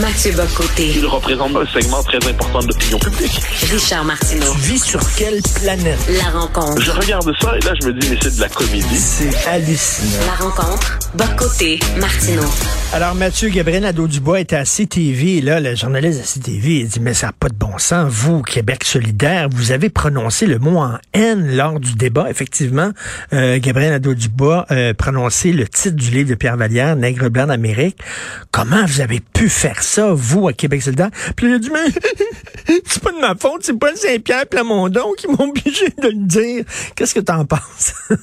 Mathieu Bocoté. Il représente un segment très important de l'opinion publique. Richard Martineau. Tu vis sur quelle planète? La rencontre. Je regarde ça et là, je me dis, mais c'est de la comédie. C'est hallucinant. La rencontre. Bocoté. Martineau. Alors, Mathieu Gabriel Nadeau-Dubois était à CTV. Là, le journaliste de CTV, il dit, mais ça n'a pas de bon sens. Vous, Québec solidaire, vous avez prononcé le mot en haine lors du débat. Effectivement, euh, Gabriel Nadeau-Dubois a prononcé le titre du livre de Pierre Vallière, Nègre blanc d'Amérique. Comment vous avez pu faire ça, vous, à Québec solidaire? Puis il a dit, mais c'est pas de ma faute, c'est Paul Saint-Pierre Plamondon qui m'ont obligé de le dire. Qu'est-ce que t'en penses?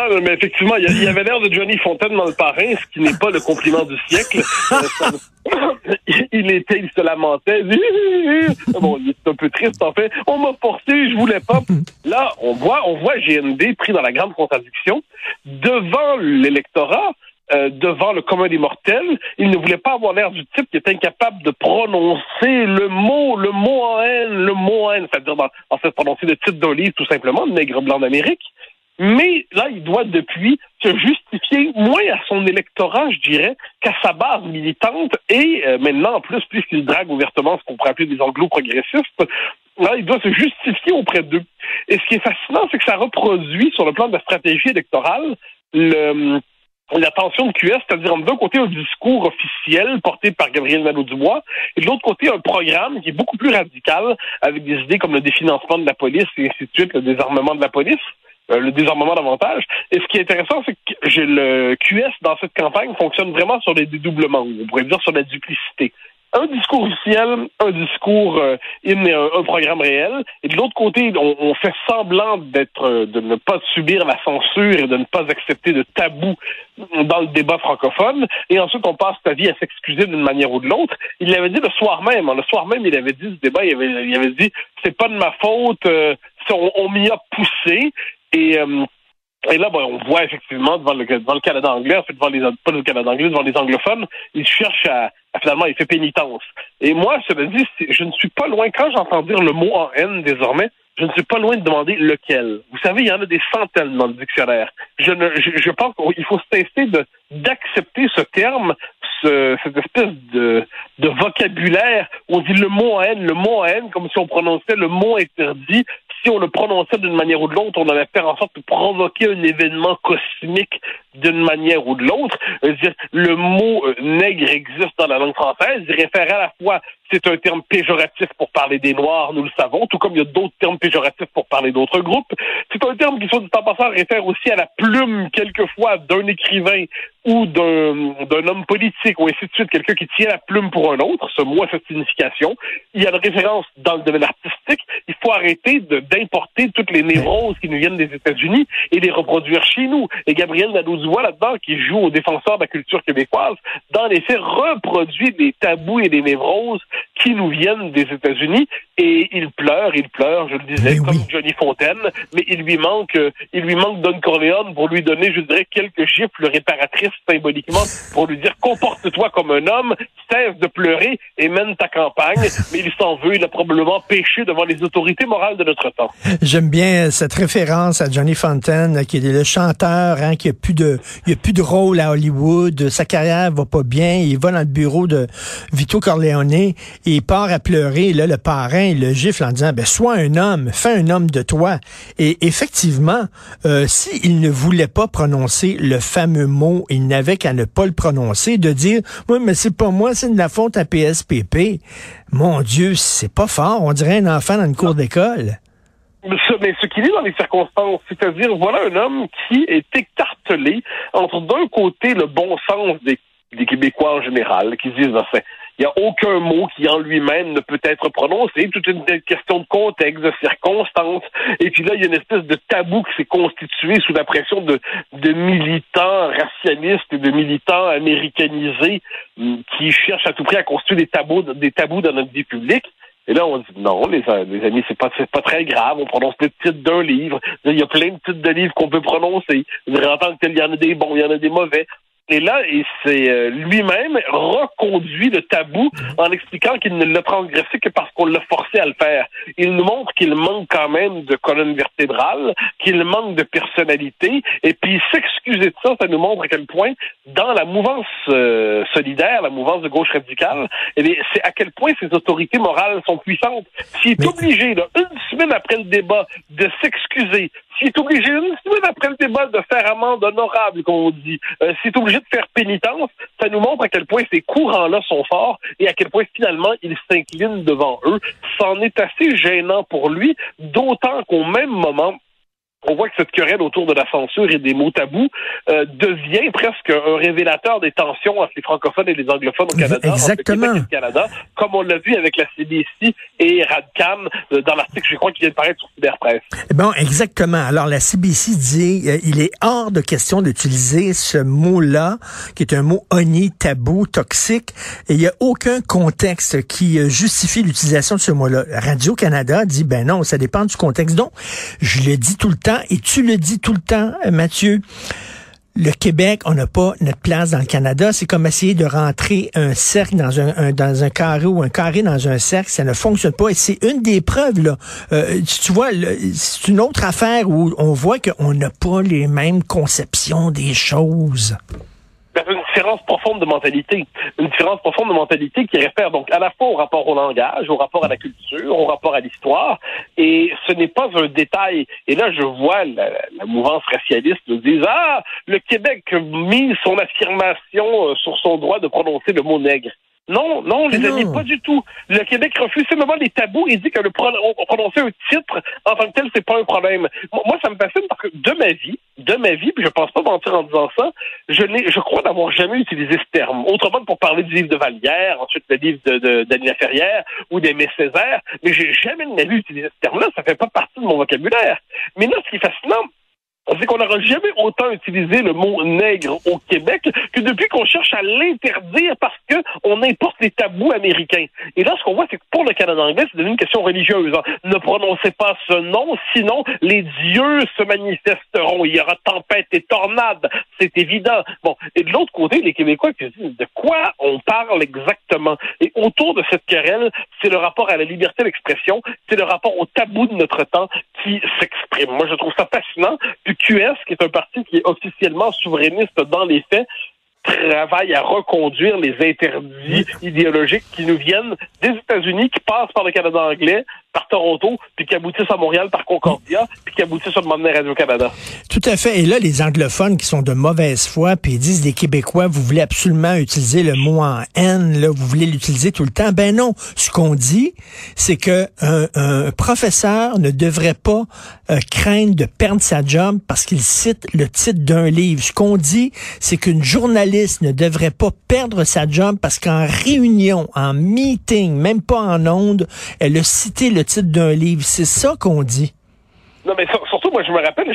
Ah, mais effectivement, il y avait l'air de Johnny Fontaine dans le parrain, ce qui n'est pas le compliment du siècle. il était, il se lamentait. Bon, il est un peu triste, en fait. On m'a forcé, je voulais pas. Là, on voit, on voit GND pris dans la grande contradiction devant l'électorat. Euh, devant le commun des mortels, il ne voulait pas avoir l'air du type qui est incapable de prononcer le mot, le mot en haine, le mot en c'est-à-dire en fait prononcer le titre d'un livre tout simplement, Nègre blanc d'Amérique. Mais là, il doit depuis se justifier moins à son électorat, je dirais, qu'à sa base militante et euh, maintenant, en plus, puisqu'il drague ouvertement ce qu'on pourrait appeler des anglo-progressistes, là, il doit se justifier auprès d'eux. Et ce qui est fascinant, c'est que ça reproduit, sur le plan de la stratégie électorale, le la tension de QS, c'est-à-dire d'un côté un discours officiel porté par Gabriel Nadeau-Dubois, et de l'autre côté un programme qui est beaucoup plus radical, avec des idées comme le définancement de la police et ainsi de suite, le désarmement de la police. Euh, le désarmement davantage. Et ce qui est intéressant, c'est que j'ai le QS dans cette campagne fonctionne vraiment sur les dédoublements, on pourrait dire sur la duplicité. Un discours officiel, un discours euh, un, programme réel, et de l'autre côté, on, fait semblant d'être, euh, de ne pas subir la censure et de ne pas accepter de tabou dans le débat francophone, et ensuite on passe sa vie à s'excuser d'une manière ou de l'autre. Il l'avait dit le soir même, hein, le soir même, il avait dit ce débat, il avait, il avait dit c'est pas de ma faute, euh, on, on m'y a poussé, et, euh, et là, ben, on voit effectivement devant le, Canada anglais, en fait, devant les, pas le Canada anglais, devant les anglophones, il cherche à, finalement, il fait pénitence. Et moi, cela dit, je ne suis pas loin, quand j'entends dire le mot en haine désormais, je ne suis pas loin de demander lequel. Vous savez, il y en a des centaines dans le dictionnaire. Je, ne, je, pense qu'il faut se tester d'accepter ce terme, ce, cette espèce de, de vocabulaire on dit le mot en haine, le mot en haine, comme si on prononçait le mot interdit si on le prononçait d'une manière ou de l'autre, on allait faire en sorte de provoquer un événement cosmique d'une manière ou de l'autre. Le mot euh, nègre existe dans la langue française. Il réfère à la fois, c'est un terme péjoratif pour parler des Noirs, nous le savons, tout comme il y a d'autres termes péjoratifs pour parler d'autres groupes. C'est un terme qui, soit du temps passant, réfère aussi à la plume, quelquefois, d'un écrivain ou d'un homme politique, ou ainsi de suite, quelqu'un qui tient la plume pour un autre. Ce mot a cette signification. Il y a une référence dans le domaine artistique. Il faut arrêter d'importer toutes les névroses qui nous viennent des États-Unis et les reproduire chez nous. Et Gabriel Nadeau-Dubois, là-dedans, qui joue au défenseur de la culture québécoise, dans les faits, reproduit des tabous et des névroses qui nous viennent des États-Unis. Et il pleure, il pleure, je le disais, comme Johnny Fontaine, mais il lui manque, il lui manque Don Corleone pour lui donner, je dirais, quelques gifles réparatrices symboliquement pour lui dire comporte-toi comme un homme, cesse de pleurer et mène ta campagne. Mais il s'en veut, il a probablement péché devant les autorités morales de notre temps. J'aime bien cette référence à Johnny Fontaine, qui est le chanteur, hein, qui a plus de, il a plus de rôle à Hollywood, sa carrière va pas bien, il va dans le bureau de Vito Corleone et il part à pleurer. Le parrain, le gifle en disant, ben sois un homme, fais un homme de toi. Et effectivement, euh, s'il ne voulait pas prononcer le fameux mot, il n'avait qu'à ne pas le prononcer, de dire, oui, mais c'est pas moi, c'est de la faute à PSPP. Mon Dieu, c'est pas fort. On dirait un enfant dans une cour d'école. Mais ce qu'il est dans les circonstances, c'est-à-dire, voilà un homme qui est écartelé entre d'un côté le bon sens des, Québécois en général, qui disent, enfin, il n'y a aucun mot qui en lui-même ne peut être prononcé, toute une question de contexte, de circonstances. Et puis là, il y a une espèce de tabou qui s'est constitué sous la pression de, militants racialistes et de militants américanisés hum, qui cherchent à tout prix à constituer des tabous, dans notre vie publique. Et là, on dit non, les, les amis, c'est pas, pas très grave. On prononce le titre d'un livre. Il y a plein de titres de livres qu'on peut prononcer. En tant que tel, il y en a des bons, il y en a des mauvais Et là, il s'est euh, lui-même reconduit le tabou en expliquant qu'il ne l'a transgressé que parce qu'on l'a forcé à le faire. Il nous montre qu'il manque quand même de colonne vertébrale, qu'il manque de personnalité, et puis s'excuser de ça, ça nous montre à quel point, dans la mouvance euh, solidaire, la mouvance de gauche radicale, eh c'est à quel point ces autorités morales sont puissantes. S'il est obligé, là, une semaine après le débat, de s'excuser, s'il est obligé, une semaine après le débat, de faire amende honorable, comme on dit, euh, s'il est obligé de faire pénitence, ça nous montre à quel point ces courants-là sont forts et à quel point finalement il s'incline devant eux. C'en est assez gênant pour lui, d'autant qu'au même moment, on voit que cette querelle autour de la censure et des mots tabous euh, devient presque un révélateur des tensions entre les francophones et les anglophones au Canada. Exactement. Canada, comme on l'a vu avec la CBC et Radcam euh, dans l'article, je crois, qui vient de paraître sur Cyberpresse. Bon, exactement. Alors, la CBC dit euh, il est hors de question d'utiliser ce mot-là, qui est un mot honni, tabou, toxique, et il n'y a aucun contexte qui justifie l'utilisation de ce mot-là. Radio-Canada dit, ben non, ça dépend du contexte. Donc, je le dis tout le temps, et tu le dis tout le temps, euh, Mathieu, le Québec, on n'a pas notre place dans le Canada. C'est comme essayer de rentrer un cercle dans un, un carré ou un carré dans un cercle. Ça ne fonctionne pas. Et c'est une des preuves, là. Euh, tu vois, c'est une autre affaire où on voit qu'on n'a pas les mêmes conceptions des choses une différence profonde de mentalité. Une différence profonde de mentalité qui réfère donc à la fois au rapport au langage, au rapport à la culture, au rapport à l'histoire. Et ce n'est pas un détail. Et là, je vois la, mouvance racialiste nous dire Ah, le Québec mise son affirmation euh, sur son droit de prononcer le mot nègre. Non, non, les amis, pas du tout. Le Québec refuse simplement les tabous et dit que le prononcer un titre en tant que tel, c'est pas un problème. Moi, ça me fascine parce que de ma vie, de ma vie, puis je pense pas mentir en disant ça, je n'ai, je crois n'avoir jamais utilisé ce terme. Autrement pour parler du livre de Vallière, ensuite le livre de, d'Annie Ferrière ou d'Aimé Césaire, mais j'ai jamais de ma vie utilisé ce terme-là. Ça fait pas partie de mon vocabulaire. Mais là, ce qui est fascinant, c'est qu'on n'aura jamais autant utilisé le mot nègre au Québec que depuis qu'on cherche à l'interdire parce que on importe les tabous américains. Et là, ce qu'on voit, c'est que pour le Canada anglais, c'est devenu une question religieuse. Hein. Ne prononcez pas ce nom, sinon les dieux se manifesteront. Il y aura tempête et tornade. C'est évident. Bon. Et de l'autre côté, les Québécois qui disent de quoi on parle exactement? Et autour de cette querelle, c'est le rapport à la liberté d'expression, c'est le rapport au tabou de notre temps qui s'exprime. Moi, je trouve ça fascinant. QS, qui est un parti qui est officiellement souverainiste dans les faits, travaille à reconduire les interdits idéologiques qui nous viennent des États-Unis, qui passent par le Canada anglais, par Toronto, puis qui aboutissent à Montréal par Concordia, puis qui aboutissent à demander Radio-Canada. Tout à fait. Et là, les anglophones qui sont de mauvaise foi, puis ils disent les Québécois, vous voulez absolument utiliser le mot en haine, là, vous voulez l'utiliser tout le temps. Ben non. Ce qu'on dit, c'est que un, professeur ne devrait pas euh, craindre de perdre sa job parce qu'il cite le titre d'un livre. Ce qu'on dit, c'est qu'une journaliste ne devrait pas perdre sa job parce qu'en réunion, en meeting, même pas en onde, elle a cité le titre d'un livre. C'est ça qu'on dit. Non, mais surtout, moi, je me rappelle,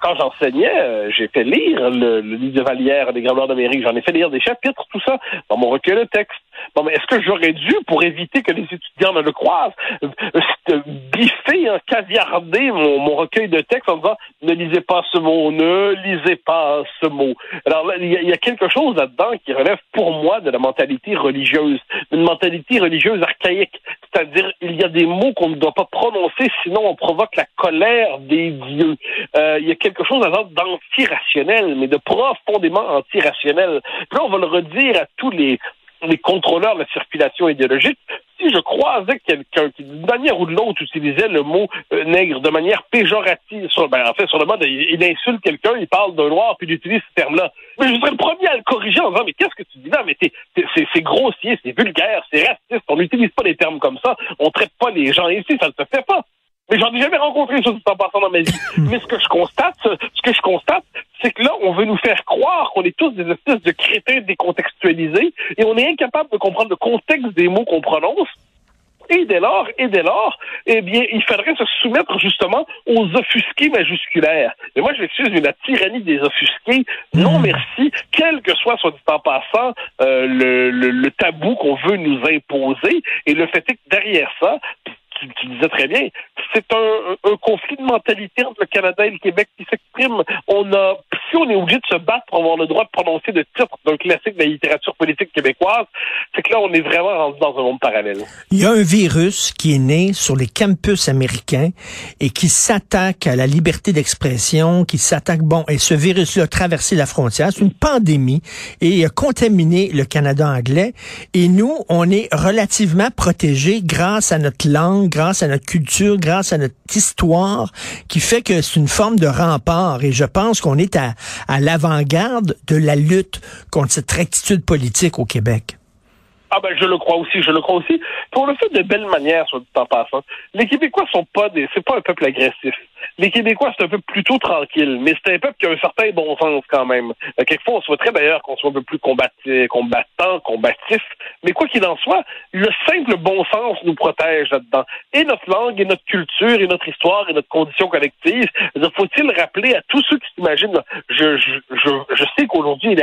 quand j'enseignais, euh, j'ai fait lire le, livre de Vallière, des Grands d'Amérique. J'en ai fait lire des chapitres, tout ça, dans mon recueil de texte. Bon, mais est-ce que j'aurais dû, pour éviter que les étudiants ne le croisent, euh, biffer, hein, caviarder mon, recueil de textes en disant ne lisez pas ce mot, ne lisez pas ce mot. Alors il y, a quelque chose là-dedans qui relève pour moi de la mentalité religieuse, une mentalité religieuse archaïque. C'est-à-dire, il y a des mots qu'on ne doit pas prononcer, sinon on provoque la colère des dieux. Euh, il y a quelque chose d'antirationnel, mais de profondément antirationnel. Là, on va le redire à tous les les contrôleurs de la circulation idéologique, si je croisais quelqu'un qui, d'une manière ou de l'autre, utilisait le mot euh, nègre de manière péjorative, sur, ben, en fait, sur le mode, il, insulte quelqu'un, il parle d'un noir, puis il utilise ce terme-là. Mais je serais le premier à le corriger en disant, mais qu'est-ce que tu dis là? Mais c'est grossier, c'est vulgaire, c'est raciste, on n'utilise pas des termes comme ça, on traite pas les gens ici, ça ne se fait pas. Mais j'en ai jamais rencontré ça en passant dans ma vie. Mais ce que je constate, ce que je constate, c'est que là, on veut nous faire croire qu'on est tous des espèces de crétins décontextualisés et on est incapable de comprendre le contexte des mots qu'on prononce. Et dès lors, et dès lors, eh bien, il faudrait se soumettre justement aux offusqués majusculaires. Et moi, je suis la tyrannie des offusqués. Non, hmm. merci. Quel que soit, soit dit en passant, euh, le, le, le tabou qu'on veut nous imposer. Et le fait est que derrière ça, tu, disais très bien, c'est un, conflit de mentalité entre le Canada et le Québec qui s'exprime. On a si on est obligé de se battre pour avoir le droit de prononcer le titre d'un classique de la littérature politique québécoise, c'est que là, on est vraiment rendu dans un monde parallèle. Il y a un virus qui est né sur les campus américains et qui s'attaque à la liberté d'expression, qui s'attaque, bon, et ce virus-là a traversé la frontière, c'est une pandémie et a contaminé le Canada anglais. Et nous, on est relativement protégés grâce à notre langue, grâce à notre culture, grâce à notre histoire, qui fait que c'est une forme de rempart. Et je pense qu'on est à, à l'avant-garde de la lutte contre cette rectitude politique au Québec. Ah ben je le crois aussi, je le crois aussi. Pour le fait de belle manière, soit dit en passant. Les Québécois sont pas des, c'est pas un peuple agressif. Les Québécois c'est un peuple plutôt tranquille, mais c'est un peuple qui a un certain bon sens quand même. Euh, quelquefois on souhaiterait d'ailleurs qu'on soit un peu plus combattant, combatif, mais quoi qu'il en soit, le simple bon sens nous protège là-dedans. Et notre langue, et notre culture, et notre histoire, et notre condition collective. Faut-il rappeler à tous ceux qui s'imaginent, je, je, je, sais qu'aujourd'hui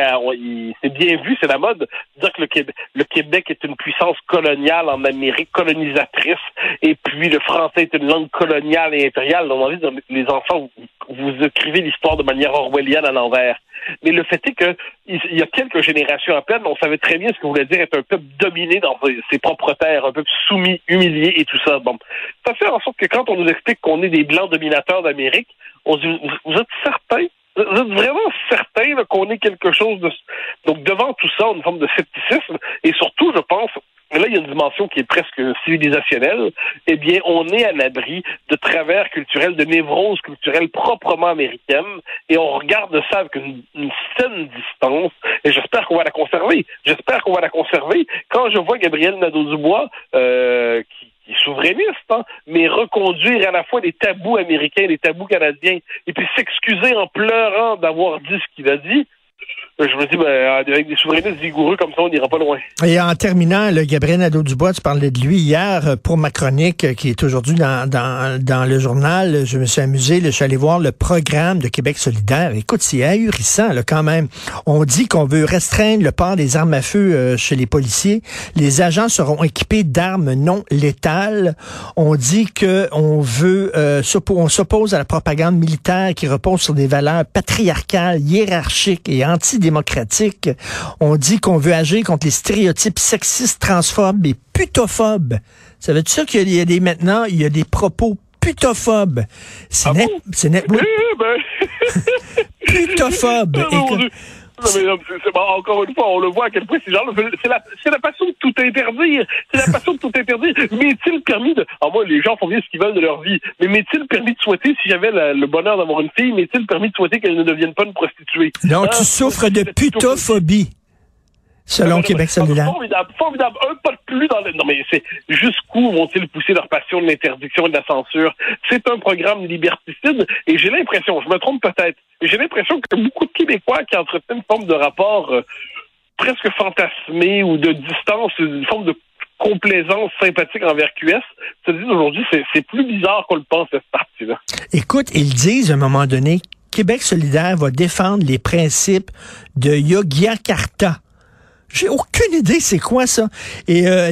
c'est bien vu, c'est la mode, de dire que le Québec, le Québec est une puissance coloniale en Amérique, colonisatrice, et puis le français est une langue coloniale et impériale. Donc, les enfants, vous, écrivez l'histoire de manière orwellienne à l'envers. Mais le fait est que il y a quelques générations à peine, on savait très bien ce que voulait dire être un peuple dominé dans ses propres terres, un peuple soumis, humilié et tout ça. Bon, ça fait en sorte que quand on nous explique qu'on est des blancs dominateurs d'Amérique, on se dit, vous êtes certains vraiment certain qu'on est quelque chose de... Donc, devant tout ça, une forme de scepticisme, et surtout, je pense, là, il y a une dimension qui est presque civilisationnelle, eh bien, on est à l'abri de travers culturels, de névroses culturelles proprement américaines, et on regarde ça avec une, saine distance, et j'espère qu'on va la conserver. J'espère qu'on va la conserver. Quand je vois Gabriel Nadeau-Dubois, euh, qui il est souverainiste, hein, mais reconduire à la fois les tabous américains et les tabous canadiens, et puis s'excuser en pleurant d'avoir dit ce qu'il a dit, je me dis, ben, avec des souverainistes vigoureux comme ça, on n'ira pas loin. Et en terminant, le Gabriel Nadeau-Dubois, tu parlais de lui hier euh, pour ma chronique euh, qui est aujourd'hui dans, dans, dans, le journal. Je me suis amusé, je suis allé voir le programme de Québec solidaire. Écoute, c'est ahurissant là, quand même. On dit qu'on veut restreindre le port des armes à feu euh, chez les policiers. Les agents seront équipés d'armes non létales. On dit que on veut, euh, on s'oppose à la propagande militaire qui repose sur des valeurs patriarcales, hiérarchiques et anti démocratique. On dit qu'on veut agir contre les stéréotypes sexistes, transphobes et putophobes. Ça veut dire qu'il y a des maintenant, il y a des propos putophobes? C'est ah net, c'est net. Oui. ben... Putophobe. Non, c'est, encore une fois, on le voit à quel point ces gens c'est la, c'est la passion de tout interdire. C'est la passion de tout interdire. M'est-il permis de, alors moi, les gens font bien ce qu'ils veulent de leur vie, mais m'est-il permis de souhaiter, si j'avais le bonheur d'avoir une fille, m'est-il permis de souhaiter qu'elle ne devienne pas une prostituée? Non, tu hein? souffres de putophobie. Selon Québec solidaire. Formidable, formidable. Un pas de plus dans le... Non, mais c'est jusqu'où vont-ils pousser leur passion de l'interdiction et de la censure? C'est un programme liberticide et j'ai l'impression, je me trompe peut-être, j'ai l'impression que beaucoup de Québécois qui entretiennent une forme de rapport euh, presque fantasmé ou de distance, une forme de complaisance sympathique envers QS, se disent aujourd'hui, c'est plus bizarre qu'on le pense, cette partie-là. Écoute, ils disent à un moment donné, Québec solidaire va défendre les principes de Yogyakarta. J'ai aucune idée c'est quoi ça. Et euh,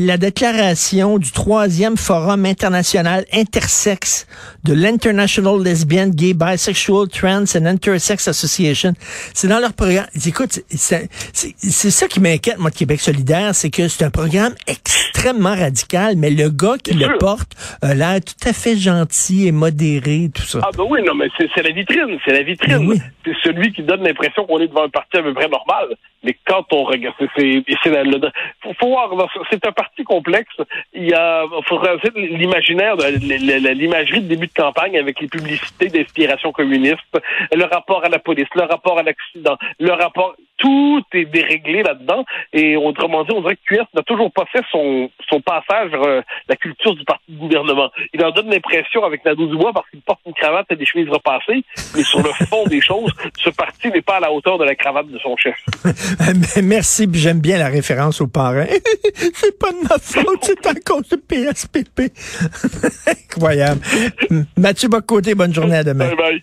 la déclaration du troisième forum international intersexe de l'International Lesbian, Gay, Bisexual, Trans and Intersex Association, c'est dans leur programme. Écoute, c'est ça qui m'inquiète, moi, de Québec solidaire, c'est que c'est un programme extrêmement radical, mais le gars qui le porte a l'air tout à fait gentil et modéré, tout ça. Ah ben oui, non, mais c'est la vitrine, c'est la vitrine. C'est celui qui donne l'impression qu'on est devant un parti à peu près normal. Mais quand on c'est faut, voir, c'est un parti complexe. Il y a, faut l'imaginaire, l'imagerie de début de campagne avec les publicités d'inspiration communiste, le rapport à la police, le rapport à l'accident, le rapport, tout est déréglé là-dedans. Et autrement dit, on dirait que QS n'a toujours pas fait son, son passage vers euh, la culture du parti de gouvernement. Il en donne l'impression avec Nadeau Dubois parce qu'il porte une cravate et des chemises repassées, mais sur le fond des choses, ce parti n'est pas à la hauteur de la cravate de son chef. Merci, j'aime bien la référence aux parrain. c'est pas de ma faute, c'est à cause de PSPP. Incroyable. Mathieu Bocoté, bonne journée à demain. Bye bye.